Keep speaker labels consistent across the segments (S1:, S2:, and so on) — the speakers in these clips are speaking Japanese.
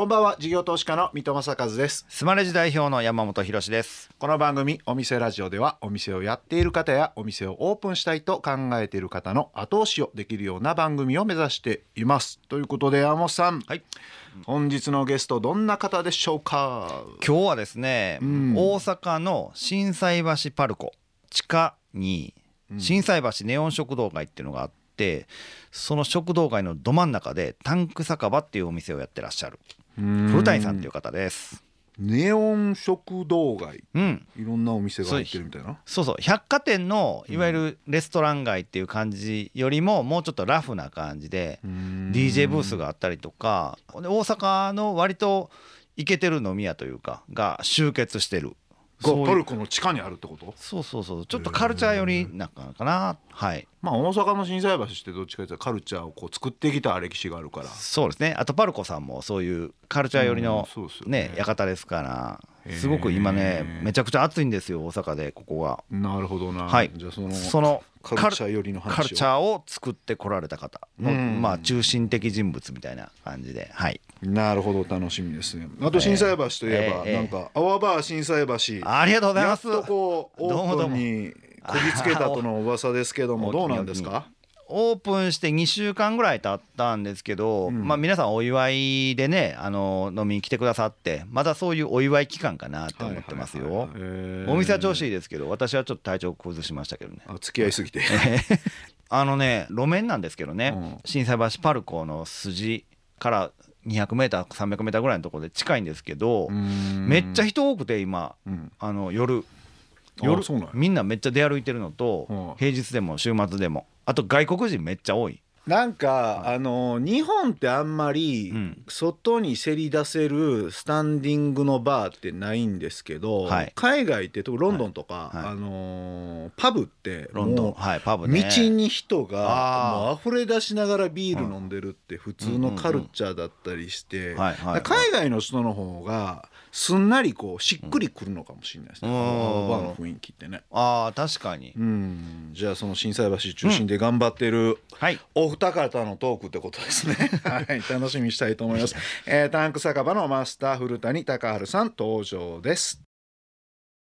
S1: こんばんは。事業投資家の三戸正和です。
S2: スマレジ代表の山本博です。
S1: この番組お店ラジオではお店をやっている方やお店をオープンしたいと考えている方の後押しをできるような番組を目指しています。ということで山本さん、
S2: はい。
S1: 本日のゲストどんな方でしょうか？
S2: 今日はですね、
S1: うん。
S2: 大阪の心斎橋パルコ地下に心斎橋ネオン食堂街っていうのがあってその食堂街のど真ん。中でタンク酒場っていうお店をやってらっしゃる古谷さんっていう方です。
S1: ネオン食堂街。
S2: うん。
S1: いろんなお店が入ってるみたいな？
S2: そうそう。百貨店のいわゆるレストラン街っていう感じよりももうちょっとラフな感じで DJ ブースがあったりとかで大阪の割とイケてる飲み屋というかが集結してるそういう
S1: がパルコの地下にあるってこと？
S2: そうそうそう。ちょっとカルチャー寄りなのかな。はい。
S1: まあ大阪の心斎橋ってどっちかというとカルチャーをこう作ってきた歴史があるから。
S2: そうですね。あとパルコさんもそういうカルチャー寄りの
S1: ね。
S2: ね館ですからすごく今ねめちゃくちゃ暑いんですよ大阪でここが。
S1: なるほどな、
S2: はい。
S1: じゃあその
S2: その
S1: カルチャー寄りの話を。
S2: カルチャーを作ってこられた方の
S1: うん。
S2: まあ中心的人物みたいな感じではい。
S1: なるほど楽しみですね。あと心斎橋といえば、
S2: えー
S1: なんか泡バー心斎橋。
S2: ありがとうございます。
S1: やっとこうオープンにこぎつけたとの噂ですけども。どうなんですか？
S2: オープンして2週間ぐらい経ったんですけど、
S1: うん。
S2: まあ、皆さんお祝いでねあの飲みに来てくださってまだそういうお祝い期間かなって思ってますよ。お店は調子いいですけど私はちょっと体調崩しましたけどね。
S1: あ付き合いすぎて。
S2: あのね路面なんですけどね、
S1: うん。
S2: 心斎橋パルコの筋から 200m300m ぐらいのところで近いんですけど、めっちゃ人多くて今。
S1: うん。
S2: あの夜。
S1: あ
S2: 夜みんなめっちゃ出歩いてるのと、
S1: うん。
S2: 平日でも週末でもあと外国人めっちゃ多い。
S1: なんか、あの日本ってあんまり
S2: うん。
S1: 外にせり出せるスタンディングのバーってないんですけど、
S2: はい。
S1: 海外って特にロンドンとか、
S2: はい。はい。
S1: あのーパブって
S2: ロンドン。
S1: も
S2: はいパブ
S1: う
S2: ね。
S1: 道に人がもう溢れ出しながらビール飲んでるって普通のカルチャーだったりして、
S2: はいはいはい。
S1: 海外の人の方がすんなりこうしっくりくるのかもしれないですね、
S2: うん。
S1: あのバーの雰囲気ってね。
S2: あー確かに、
S1: うん。じゃあその心斎橋中心で頑張ってる、
S2: はい。
S1: お二方のトークってことですね。はい、楽しみにしたいと思います。えータンク酒場のマスター古谷隆治さん登場です。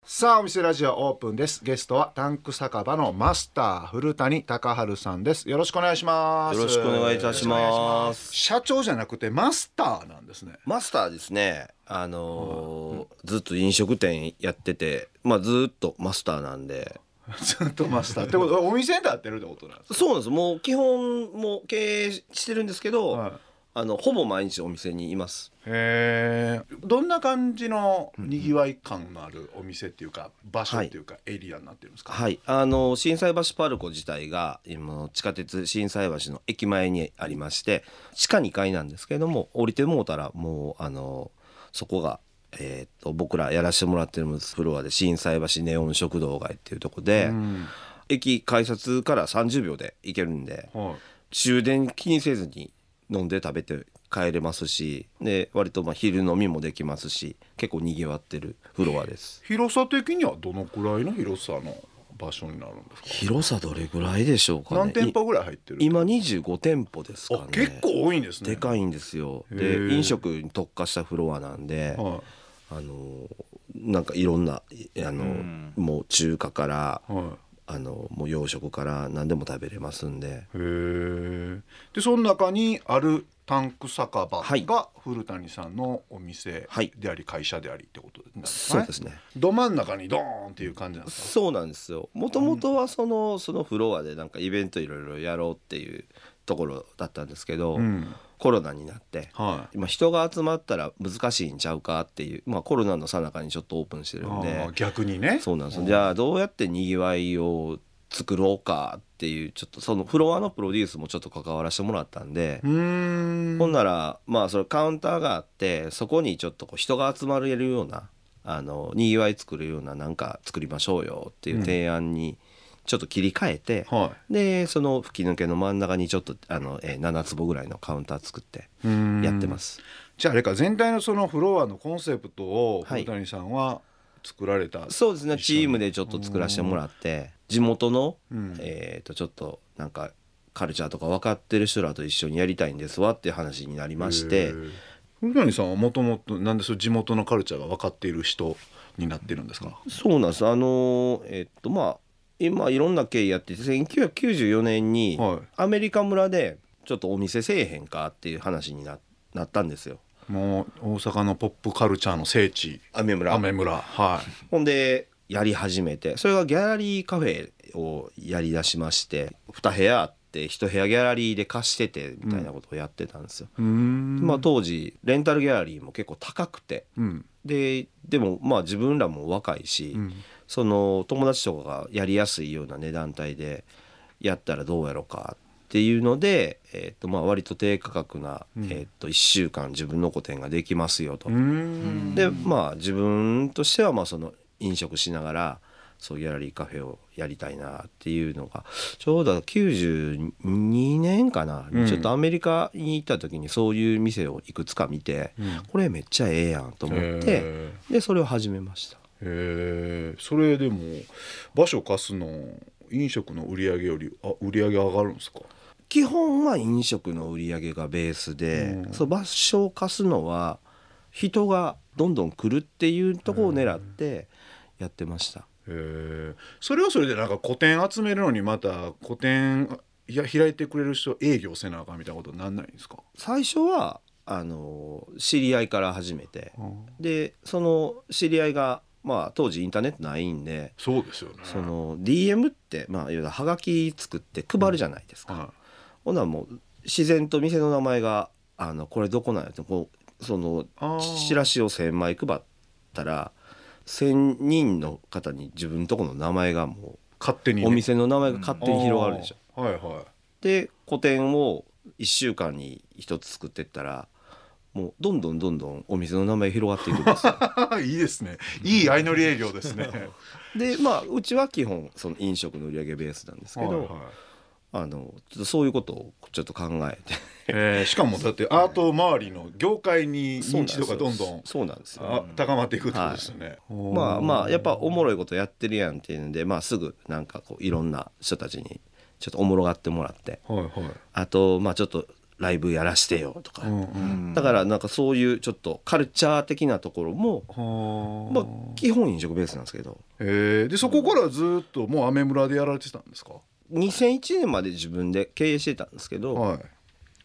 S1: さあお店ラジオオープンです。ゲストはタンク酒場のマスター古谷隆治さんです。よろしくお願いします。
S3: よろしくお願いいたします。
S1: 社長じゃなくてマスターなんですね。
S3: マスターですね。あのーずっと飲食店やってて、まあずっとマスターなんで。
S1: ずっとマスターってことはお店でやってるってことなんですか？
S3: そうなんです。もう基本もう経営してるんですけど、
S1: はい
S3: あのほぼ毎日お店にいます。
S1: へえどんな感じのにぎわい感のあるお店っていうか場所っていうかエリアになってるんですか、
S3: はい。あの心斎橋パルコ自体が今地下鉄心斎橋の駅前にありまして、地下2階なんですけども、降りてもうたらもうあのそこが。えー、と僕らやらせてもらってるフロアで心斎橋ネオン食堂街っていうとこで、
S1: うん。
S3: 駅改札から30秒で行けるんで
S1: はい。
S3: 終電気にせずに飲んで食べて帰れますしで割とまあ昼飲みもできますし結構にぎわってるフロアです。
S1: 広さ的にはどのくらいの広さの場所になるんですか？
S3: 広さどれぐらいでしょうかね。
S1: 何店舗ぐらい入ってる？
S3: い今25店舗ですかね。
S1: あ結構多いんですね。
S3: でかいんですよ。で飲食に特化したフロアなんで
S1: は
S3: あのなんかいろんないあのもう中華から
S1: いはい。
S3: あのもう洋食から何でも食べれますんで。
S1: へえでその中にあるタンク酒場
S3: はい。
S1: が古谷さんのお店
S3: はい。
S1: であり会社でありってことなんですかね。
S3: そうですね。
S1: ど真ん中にドーンっていう感じなんですか？
S3: そうなんですよ。もともとはそのそのフロアでなんかイベントいろいろやろうっていうところだったんですけど、
S1: うん
S3: コロナになって
S1: は
S3: 今人が集まったら難しいんちゃうかっていう、まあ、コロナの最中にちょっとオープンして
S1: い
S3: るんで
S1: 逆にね。
S3: そうなんですよ。じゃあどうやってにぎわいを作ろうかっていうちょっとそのフロアのプロデュースもちょっと関わらせてもらったんで、ほんならまあそれカウンターがあってそこにちょっとこう人が集まれるようなあのにぎわい作るようななんか作りましょうよっていう提案にちょっと切り替えて、
S1: は
S3: でその吹き抜けの真ん中にちょっとあの、えー7坪ぐらいのカウンター作って
S1: い
S3: やってます。
S1: じゃああれか全体のそのフロアのコンセプトを
S3: はい
S1: 古谷さんは作られた、
S3: そうですね。チームでちょっと作らせてもらって地元の、
S1: うん。
S3: えー、とちょっとなんかカルチャーとか分かってる人らと一緒にやりたいんですわっていう話になりまして
S1: 古谷さんはもともとなんでそう地元のカルチャーが分かっている人になってるんですか？
S3: そうなんです。あのえっとまあ今いろんな経緯やってて1994年に
S1: はい。
S3: アメリカ村でちょっとお店せえへんかっていう話にななったんですよ。
S1: もう大阪のポップカルチャーの聖地。
S3: アメ村。
S1: アメ村。はい。
S3: ほんでやり始めてそれがギャラリーカフェをやりだしまして2部屋あって1部屋ギャラリーで貸しててみたいなことをやってたんですよ。
S1: うーん。
S3: まあ、当時レンタルギャラリーも結構高くて。
S1: うん。
S3: ででもまあ自分らも若いし、
S1: うん
S3: その友達とかがやりやすいような値段帯でやったらどうやろうかっていうので、えーとまあ、割と低価格な、
S1: うん。
S3: えー、と1週間自分の個展ができますよと。でまあ自分としてはまあその飲食しながらそうギャラリーカフェをやりたいなっていうのがちょうど92年かな、
S1: うん。
S3: ちょっとアメリカに行った時にそういう店をいくつか見て、
S1: うん。
S3: これめっちゃええやんと思って
S1: へ
S3: でそれを始めました。
S1: ーへー。それでも場所貸すの飲食の売り上げよりあ売り上げ上がるんですか？
S3: 基本は飲食の売り上げがベースで、
S1: うん。
S3: そう場所を貸すのは人がどんどん来るっていうところを狙ってやってました。
S1: へー。それはそれでなんか個展集めるのにまた個展いや開いてくれる人営業せなあかんみたいなことになんないんですか、
S3: 最初はあの知り合いから始めて。でその知り合いがまあ当時インターネットないんで
S1: そうですよね。
S3: その DM ってまあいわゆるはがき作って配るじゃないですか。
S1: は
S3: ほんならもう自然と店の名前が「あのこれどこなんや」ってこうそのチラシを1,000枚配ったら1,000人の方に自分のとこの名前がも
S1: い勝手にね、
S3: うお店の名前が勝手に広がるでしょ。
S1: あー。はいは
S3: で個展を1週間に1つ作ってったらもうどんどんどんどんお店の名前広がっていくんですよ。
S1: い いいですね。いい相乗り営業ですね。
S3: でまあうちは基本その飲食の売り上げベースなんですけど、
S1: はいはい。
S3: あのちょっとそういうことをちょっと考えて。
S1: えーしかもだって アート周りの業界に認知度がどんどん
S3: そうなんですよ。
S1: あ高まっていくってことですよね、
S3: まあまあやっぱおもろいことやってるやんっていうんで、まあ、すぐなんかこういろんな人たちにちょっとおもろがってもらって。
S1: はいはい。
S3: あとまあちょっとライブやらしてよとか、
S1: うんうん。
S3: だからなんかそういうちょっとカルチャー的なところも、
S1: は
S3: まあ、基本飲食ベースなんですけど。
S1: え。ーでそこからずっともうアメ村でやられてたんですか
S3: ？2001年まで自分で経営してたんですけど、
S1: はい。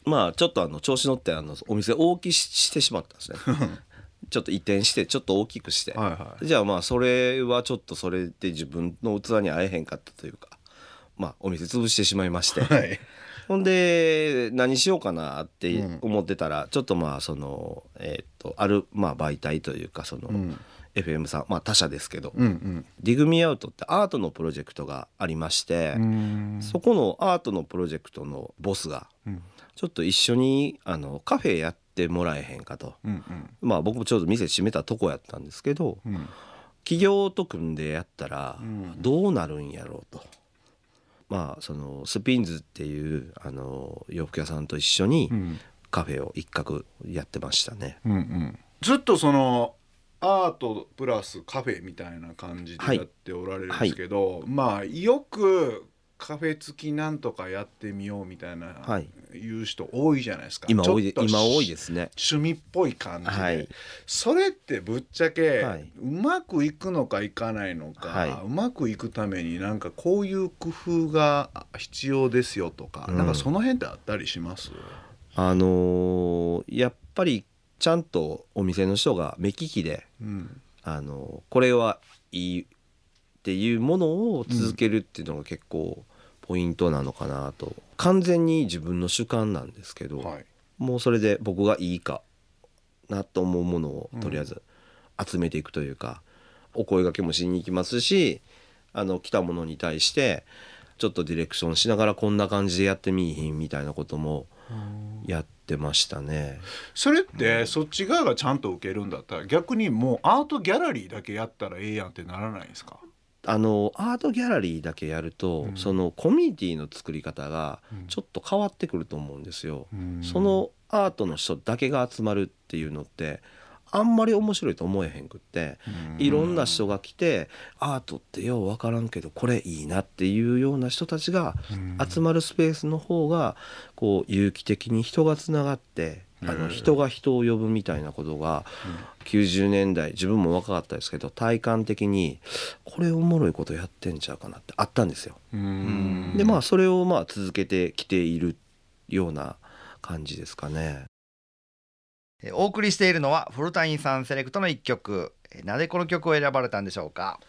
S3: まあちょっとあの調子乗ってあのお店大きししてしまったんですね。ちょっと移転してちょっと大きくして、
S1: はいはい。
S3: じゃあまあそれはちょっとそれで自分の器に合えへんかったというかまあお店潰してしまいまして、
S1: はい
S3: ほんで何しようかなって
S1: うん。
S3: 思ってたら、ちょっとまあそのえーっとあるまあ媒体というかその、
S1: うん。
S3: FM さんまあ他社ですけど、
S1: うん
S3: ディグミアウトってアートのプロジェクトがありまして、
S1: うん。
S3: そこのアートのプロジェクトのボスが
S1: うん。
S3: ちょっと一緒にあのカフェやってもらえへんかと。
S1: うん
S3: まあ僕もちょうど店閉めたとこやったんですけど
S1: うん。
S3: 企業と組んでやったら
S1: うん。
S3: どうなるんやろうと。まあそのスピンズっていうあの洋服屋さんと一緒に
S1: うん。
S3: カフェを一角やってましたね。
S1: うんうん。ずっとそのアートプラスカフェみたいな感じでやっておられるんですけど、まあよくカフェ付きなんとかやってみようみたいな、
S3: はい。
S1: 言う人多いじゃないですか。
S3: 今多い今多いですね。
S1: 趣味っぽい感じで、
S3: はい。
S1: それってぶっちゃけ、
S3: はい。う
S1: まくいくのかいかないのか、
S3: はい。う
S1: まくいくためになんかこういう工夫が必要ですよとか、
S3: うん。
S1: なんかその辺ってあったりします？
S3: あのーやっぱりちゃんとお店の人が目利きで
S1: うん。
S3: あのこれはいいっていうものを続けるっていうのが結構ポイントなのかなと。完全に自分の主観なんですけど、
S1: はい。
S3: もうそれで僕がいいかなと思うものをとりあえず集めていくというか、お声掛けもしに行きますしあの来たものに対してちょっとディレクションしながらこんな感じでやってみいひんみたいなこともやってましたね。
S1: それってそっち側がちゃんと受けるんだったら逆にもうアートギャラリーだけやったらええやんってならないんですか？
S3: あのアートギャラリーだけやると、
S1: うん。
S3: そのコミュニティの作り方が
S1: うん。
S3: ちょっと変わってくると思うんですよ。
S1: うん。
S3: そのアートの人だけが集まるっていうのってあんまり面白いと思えへんくって、
S1: うん。
S3: いろんな人が来てアートってよう分からんけどこれいいなっていうような人たちが集まるスペースの方がこう有機的に人がつながってあの人が人を呼ぶみたいなことが90年代自分も若かったですけど体感的にこれおもろいことやってんちゃうかなってあったんですよ。
S1: うん
S3: でまあそれをまあ続けてきているような感じですかね。
S2: えーお送りしているのは古谷さんセレクトの一曲えーなぜこの曲を選ばれたんでしょうか？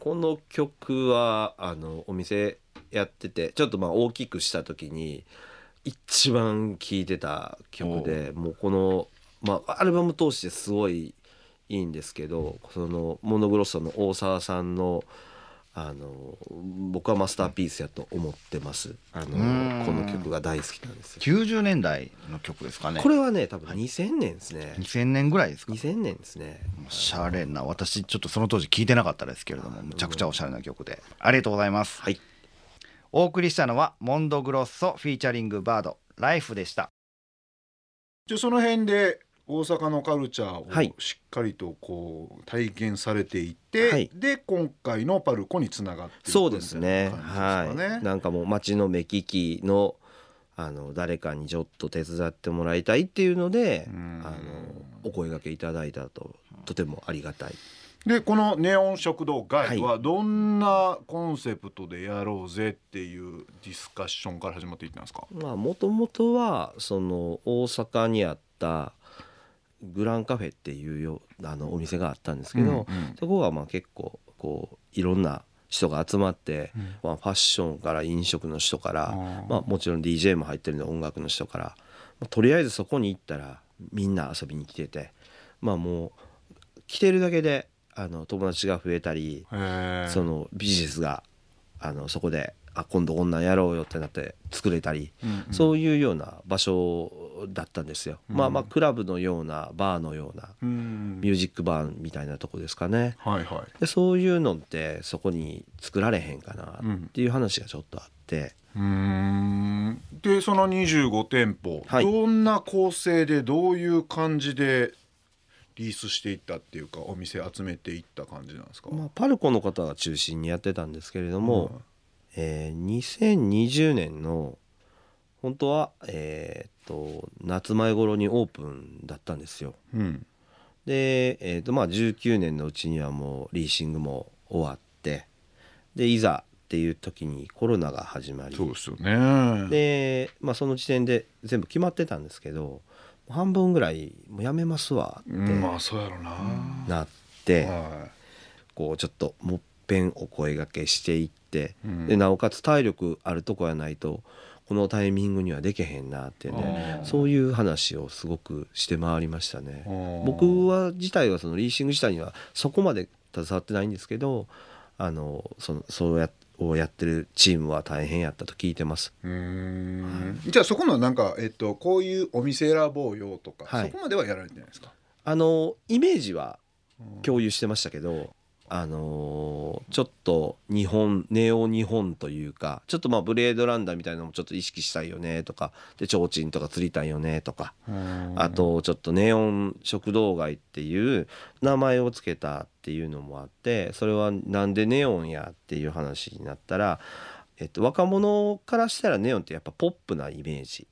S3: この曲はあのお店やっててちょっとまあ大きくした時に一番聴いてた曲でもうこの、まあ、アルバム通してすごいいいんですけどそのモノグロッソの大沢さんのあの僕はマスターピースやと思ってます。あの
S2: ん。
S3: この曲が大好きなんですよ。
S2: 90年代の曲ですかね。
S3: これはね多分2000年ですね。
S2: 2000年ぐらいですか。
S3: 2000年ですね。
S2: おしゃれな私ちょっとその当時聞いてなかったですけれどもむちゃくちゃおしゃれな曲で。ありがとうございます。
S3: はい
S2: お送りしたのはモンドグロッソフィーチャリングバードライフでした
S1: じゃあその辺で大阪のカルチャー
S3: はい
S1: をしっかりとこう体験されていて、
S3: はい
S1: で今回のパルコにつながっていく
S3: そうですね。
S1: ですかね
S3: はい。なんかもう街の目利きのあの誰かにちょっと手伝ってもらいたいっていうので、
S1: うん
S3: あのお声掛けいただいたととてもありがたい。
S1: でこのネオン食堂ガイドはどんなコンセプトでやろうぜっていうディスカッションから始まっていったんですか？
S3: まあもともとはその大阪にあったグランカフェっていうよあのお店があったんですけど、
S1: うんうん。
S3: そこがまあ結構こういろんな人が集まって、
S1: うん。
S3: まあ、ファッションから飲食の人から、まあ、もちろん DJ も入ってるんで音楽の人から、まあとりあえずそこに行ったらみんな遊びに来ててまあもう来てるだけであの友達が増えたり、そのビジネスがあのそこであ今度こんなんやろうよってなって作れたり、
S1: うんうん。
S3: そういうような場所だったんですよ。まあまあクラブのようなバーのような
S1: うん。
S3: ミュージックバーみたいなとこですかね。
S1: はいはい。
S3: でそういうのってそこに作られへんかな
S1: うん。
S3: っていう話がちょっとあって、
S1: うーん。でその25店舗、
S3: はい。
S1: どんな構成でどういう感じでリースしていったっていうかお店集めていった感じなんですか、
S3: まあ、パルコの方が中心にやってたんですけれども、えー2020年の本当は、えーっと夏前頃にオープンだったんですよ。
S1: うん。
S3: で、えーとまあ、19年のうちにはもうリーシングも終わってでいざっていう時にコロナが始まり。
S1: そうですよね。
S3: で、まあ、その時点で全部決まってたんですけど半分ぐらいもうやめますわって。
S1: うんまあそうやろな、
S3: なって、
S1: は
S3: こうちょっともっぺんお声がけしていって、
S1: うん。
S3: でなおかつ体力あるとこやないとこのタイミングにはでけへんなってね。そういう話をすごくして回りましたね。僕は自体はそのリーシング自体にはそこまで携わってないんですけどあのそのそうやをやってるチームは大変やったと聞いてます。
S1: うーん。じゃあそこのなんか、えっと、こういうお店選ぼうよとか、
S3: はい。
S1: そこまではやられてないですか？
S3: あのイメージは共有してましたけど、あのーちょっと日本ネオ日本というかちょっとまあブレードランダーみたいなのもちょっと意識したいよねとかで提灯とか釣りたいよねとか、あとちょっとネオン食堂街っていう名前を付けたっていうのもあってそれはなんでネオンやっていう話になったら、えっと、若者からしたらネオンってやっぱポップなイメージ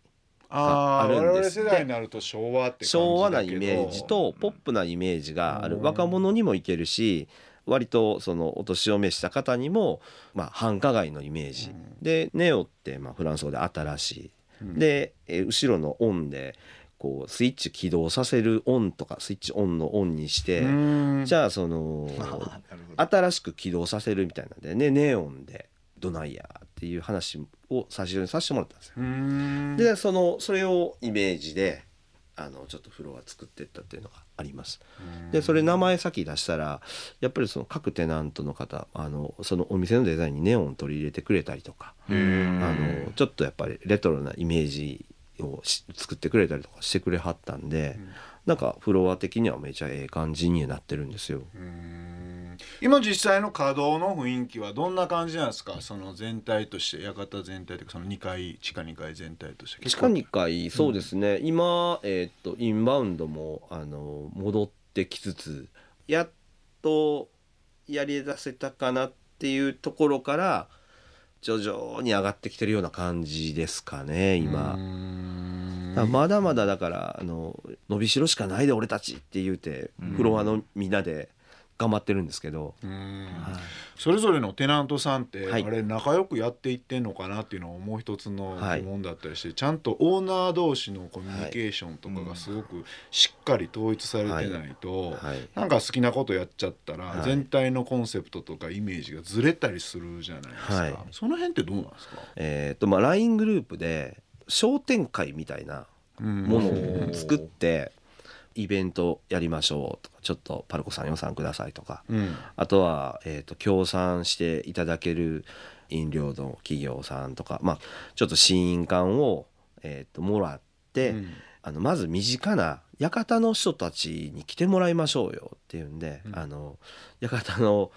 S1: あー
S3: あるん
S1: 我々
S3: です
S1: 世代になると昭和って感じだけど。
S3: 昭和なイメージとポップなイメージがある。
S1: うん。
S3: 若者にもいけるし割とそのお年を召した方にもまあ繁華街のイメージ。でネオってまあフランス語で新しい。
S1: うん。
S3: でえー後ろのオンでこうスイッチ起動させるオンとかスイッチオンのオンにしてじ
S1: ゃ
S3: ゃあその 新しく起動させるみたいなんでねネオンでどないやっていう話を最初にさせてもらったんですよ。
S1: うん。
S3: でそのそれをイメージであのちょっとフロア作ってったっていうのがあります。でそれ名前先出したらやっぱりその各テナントの方あのそのお店のデザインにネオン取り入れてくれたりとか
S1: へ
S3: あ
S1: ー
S3: のちょっとやっぱりレトロなイメージをし作ってくれたりとかしてくれはったんで、なんかフロア的にはめちゃええ感じになってるんですよ。
S1: うん今実際の稼働の雰囲気はどんな感じなんですか？その全体として館全体というかその2階地下2階全体として。
S3: 地下2階そうですね、今、えーっとインバウンドもあの戻ってきつつやっとやり出せたかなっていうところから徐々に上がってきてるような感じですかね今。まだまだだからあの伸びしろしかないで俺たちって言うて
S2: うん。
S3: フロアのみんなで頑張ってるんですけど、
S1: うん。
S3: はい。
S1: それぞれのテナントさんって、
S3: はい。
S1: あれ仲良くやっていってんのかなっていうのをもう一つの
S3: はい。
S1: 疑問だったりして、ちゃんとオーナー同士のコミュニケーションとかがすごくしっかり統一されてないと、
S3: はい。
S1: なんか好きなことやっちゃったら、
S3: はい。
S1: 全体のコンセプトとかイメージがずれたりするじゃないですか、
S3: はい。
S1: その辺ってどうなんですか、
S3: えーとまあ、LINE グループで商店会みたいなものを作ってイベントやりましょうとかちょっとパルコさん予算くださいとか。
S1: うん。
S3: あとは、えー、と協賛していただける飲料の企業さんとか、まあ、ちょっと試飲館を、えー、ともらって、
S1: うん。
S3: あのまず身近な館の人たちに来てもらいましょうよっていうんで、
S1: うん。
S3: あの館の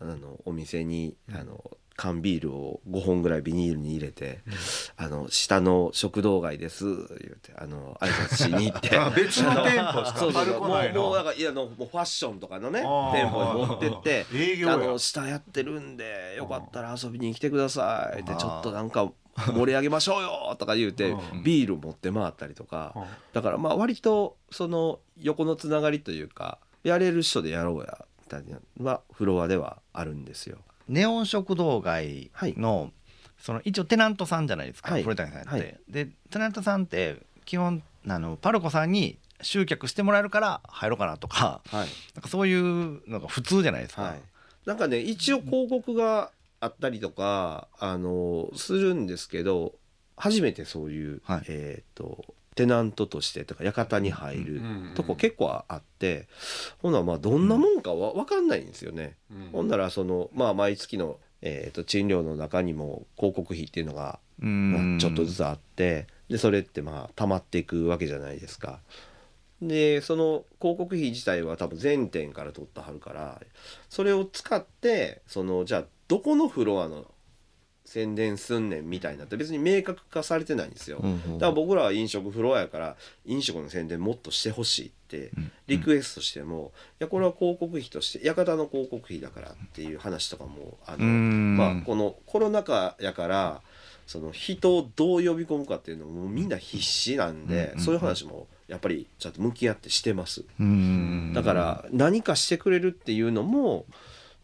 S3: あのお店にあの缶ビールを5本ぐらいビニールに入れて「あの下の食堂街です」言うてあの挨拶しに行って。
S1: あ別の店舗か
S3: そうそうそう。もうもうなんかいやあのもうファッションとかのね店舗に持ってって
S1: 営業や。
S3: あの下やってるんでよかったら遊びに来てくださいってちょっとなんか盛り上げましょうよとか言うて
S1: うん
S3: ビール持って回ったりとか。だからまあ割とその横のつながりというかやれる人でやろうやみたいなのはフロアではあるんですよ。
S2: ネオン食堂街の、その一応テナントさんじなんですか、
S3: はい。
S2: 古谷さんって、
S3: はい。
S2: でテナントさんって基本あのパルコさんに集客してもらえるから入ろうかなとか
S3: はい。
S2: なんかそういうのが普通じゃないですか、
S3: はい、なんかね一応広告があったりとかあのするんですけど初めてそういう、
S2: はい。
S3: えっ、とテナントとしてとか館に入る
S1: うん
S3: とこ結構あって、ほんならまあどんなもんかわ分かんないんですよね。
S1: うん
S3: ほんならそのまあ毎月の、えー、と賃料の中にも広告費っていうのが、
S2: う
S3: まちょっとずつあってでそれってまあ溜まっていくわけじゃないですか。でその広告費自体は多分全店から取ったはるからそれを使ってそのじゃあどこのフロアの宣伝すんねんみたいなって別に明確化されてないんですよ。
S2: うんうん。
S3: だから僕らは飲食フロアやから飲食の宣伝もっとしてほしいって
S2: うん。
S3: リクエストしても、いやこれは広告費として館の広告費だからっていう話とかもあの、
S2: うん。
S3: まあ、このコロナ禍やからその人をどう呼び込むかっていうのもみんな必死なんで、
S2: うん
S3: そういう話もやっぱりちゃんと向き合ってしてます。
S2: うん。
S3: だから何かしてくれるっていうのも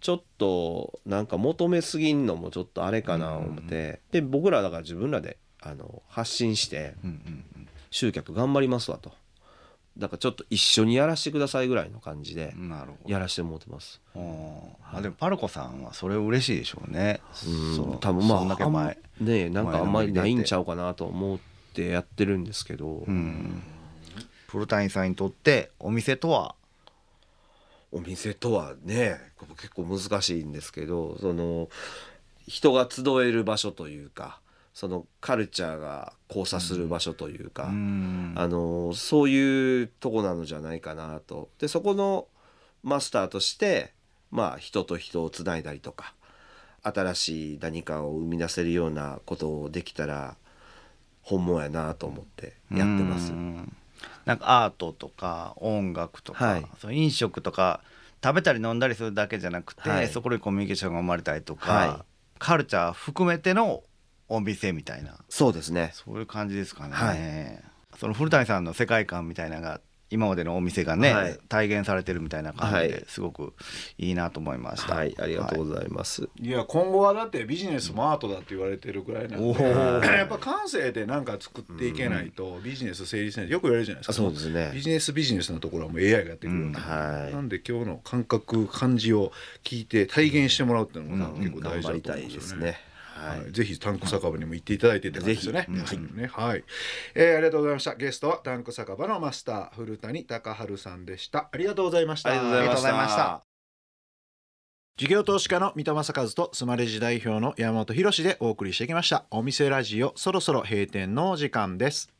S3: ちょっとなんか求めすぎんのもちょっとあれかな思って、で僕らだから自分らであの発信して集客頑張りますわとだからちょっと一緒にやらせてくださいぐらいの感じでやらせてもらってます。
S2: あーまあでもパルコさんはそれ嬉しいでしょうね。
S3: う多分まああん
S2: 前。
S3: ねえなんかあんまりないんちゃうかなと思ってやってるんですけど、
S2: うん。古谷さんにとってお店とは。
S3: お店とはね結構難しいんですけどその人が集える場所というかそのカルチャーが交差する場所というか、
S2: うん
S3: あのそういうとこなのじゃないかなと。でそこのマスターとしてまあ人と人をつないだりとか新しい何かを生み出せるようなことをできたら本望やなと思ってやってます
S2: う。んなんかアートとか音楽とか、
S3: はい。
S2: そう飲食とか食べたり飲んだりするだけじゃなくて、
S3: はい。
S2: そこでコミュニケーションが生まれたりとか、
S3: は
S2: カルチャー含めてのお店みたいな。
S3: そうですね。
S2: そういう感じですかね。
S3: はい。
S2: その古谷さんの世界観みたいなのが今までのお店がね、
S3: はい。
S2: 体現されてるみたいな感じ
S3: はい。
S2: ですごくいいなと思いました。
S3: はい、ありがとうございます。
S1: い。や今後はだってビジネスもアートだって言われてるぐらいなんで やっぱ感性で何か作っていけないとビジネス成立しない。よく言われるじゃないですか。
S3: そうですね。
S1: ビジネスビジネスのところはもう AI がやってくるんで、
S3: はい。
S1: なんで今日の感覚感じを聞いて体現してもらうっていうのも
S2: うん
S1: 結構大事だ
S3: 頑張りた
S1: と思うんで
S3: すすね。はい
S1: はい、ぜひタンク酒場にも行っていただいてって感じですよね。はい、えーありがとうございました。ゲストはタンク酒場のマスター古谷隆治さんでした。ありがとうございました。
S3: ありがとうございまし
S2: た。
S3: た。
S1: 事業投資家の三田正和とスマレジ代表の山本博でお送りしてきました。お店ラジオそろそろ閉店のお時間です。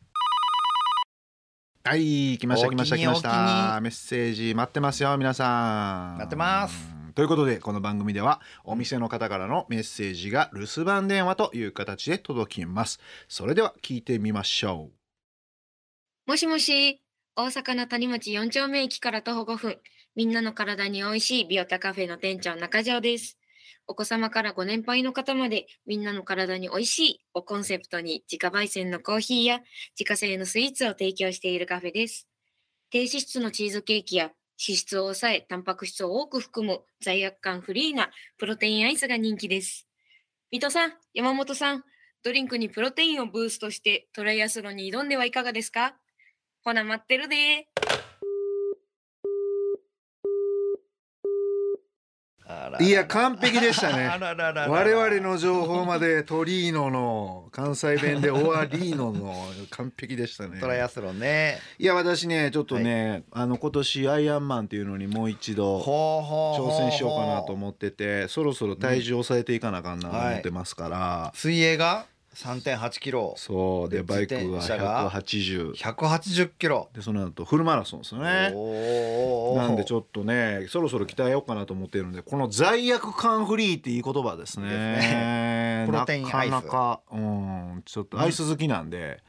S1: はい来ました来ました来ました。メッセージ待ってますよ皆さん。
S2: 待ってます
S1: ということでこの番組ではお店の方からのメッセージが留守番電話という形で届きますそれでは聞いてみましょ
S4: もしもし、大阪の谷町4丁目駅から徒歩5分、みんなの体に美味しいビオタカフェの店長中条です。お子様からご年配の方までみんなの体に美味しいをコンセプトに自家焙煎のコーヒーや自家製のスイーツを提供しているカフェです。低脂質のチーズケーキや脂質を抑え、タンパク質を多く含む罪悪感フリーなプロテインアイスが人気です。水戸さん、山本さん、ドリンクにプロテインをブーストしてトライアスロンに挑んではいかがですか？ほな待ってるで
S2: あら
S1: いや完璧でしたね。我々の情報までトリーノの関西弁でオアリーノの完璧でしたね。
S2: トライアスロンね。
S1: いや私ねちょっとね、あの今年アイアンマンっていうのにもう一度挑戦しようかなと思っててそろそろ体重を抑えていかなあかんなと思ってますから、
S2: 水泳が？3.8キロ。
S1: そう。で
S2: で
S1: バイク
S2: が
S1: 180
S2: 180キロ。
S1: でその後フルマラソンですよね。なんでちょっとねそろそろ鍛えようかなと思ってるんでこの罪悪感フリーっていい言葉ですね。
S2: ね。プロテインアイス。
S1: なかなかうんちょっとアイス好きなんで、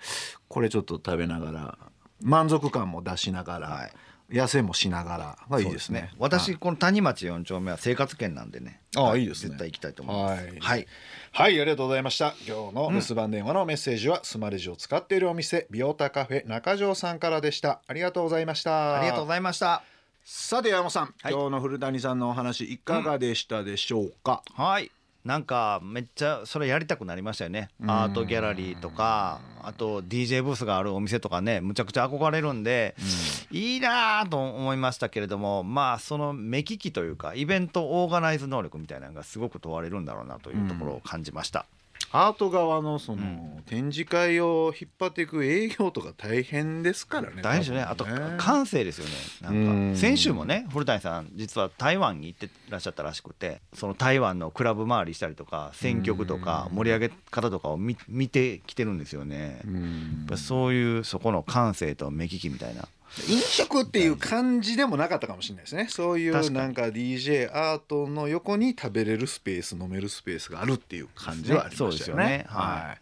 S1: これちょっと食べながら満足感も出しながら、
S2: はい
S1: 痩せもしながらがいいですね。
S2: そう私この谷町4丁目は生活圏なんでね。
S1: あいいですね。
S2: 絶対行きたいと思います。
S1: はい。
S2: はい。
S1: はい、ありがとうございました。今日の留守番電話のメッセージは、スマレジを使っているお店、ビオタカフェ中条さんからでした。ありがとうございました。
S2: ありがとうございました。
S1: さて山本さん、
S2: はい。
S1: 今日の古谷さんのお話いかがでしたでしょうか？
S2: はいなんかめっちゃそれやりたくなりましたよね。
S1: うん。
S2: アートギャラリーとかあと DJ ブースがあるお店とかねむちゃくちゃ憧れるんで、いいなぁと思いましたけれどもまあその目利きというかイベントオーガナイズ能力みたいなのがすごく問われるんだろうなというところを感じました、
S1: アート側のその、
S2: うん。
S1: 展示会を引っ張っていく営業とか大変ですからね。
S2: 大変ですよね。あと感性ですよね。な
S1: うん。ん
S2: か先週もね古谷さん実は台湾に行ってらっしゃったらしくてその台湾のクラブ回りしたりとか選曲とか盛り上げ方とかを見見てきてるんですよね。
S1: う
S2: やっ
S1: ん
S2: ぱそういうそこの感性と目利きみたいな
S1: 飲食っていう感じでもなかったかもしれないですね。そういうなんか DJ アートの横に食べれるスペース飲めるスペースがあるっていう感じはありましたよね。はい、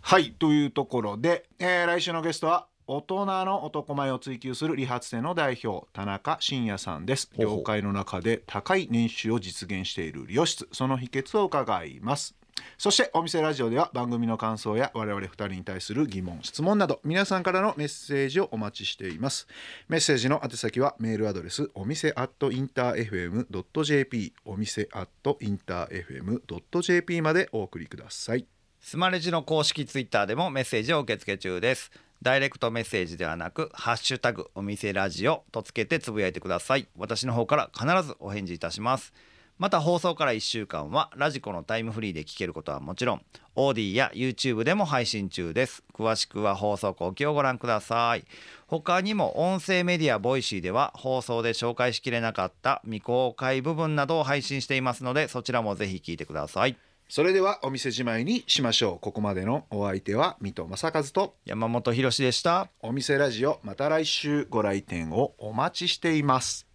S1: はい、というところで、えー来週のゲストは大人の男前を追求する理髪店の代表田中伸也さんです。業界の中で高い年収を実現している理容室。その秘訣を伺いますそしてお店ラジオでは番組の感想や我々2人に対する疑問質問など皆さんからのメッセージをお待ちしています。メッセージの宛先はメールアドレスお店アットインター FM.jp お店アットインター FM.jp までお送りください。
S2: スマレジの公式ツイッターでもメッセージを受け付け中です。ダイレクトメッセージではなくハッシュタグお店ラジオとつけてつぶやいてください。私の方から必ずお返事いたします。また放送から1週間は radiko のタイムフリーで聞けることはもちろん AuDee や YouTube でも配信中です。詳しくは放送後記をご覧ください。他にも音声メディア Voicy では放送で紹介しきれなかった未公開部分などを配信していますのでそちらもぜひ聞いてください。
S1: それではお店じまいにしましょう。ここまでのお相手は水戸正和と
S2: 山本博史でした。
S1: お店ラジオまた来週ご来店をお待ちしています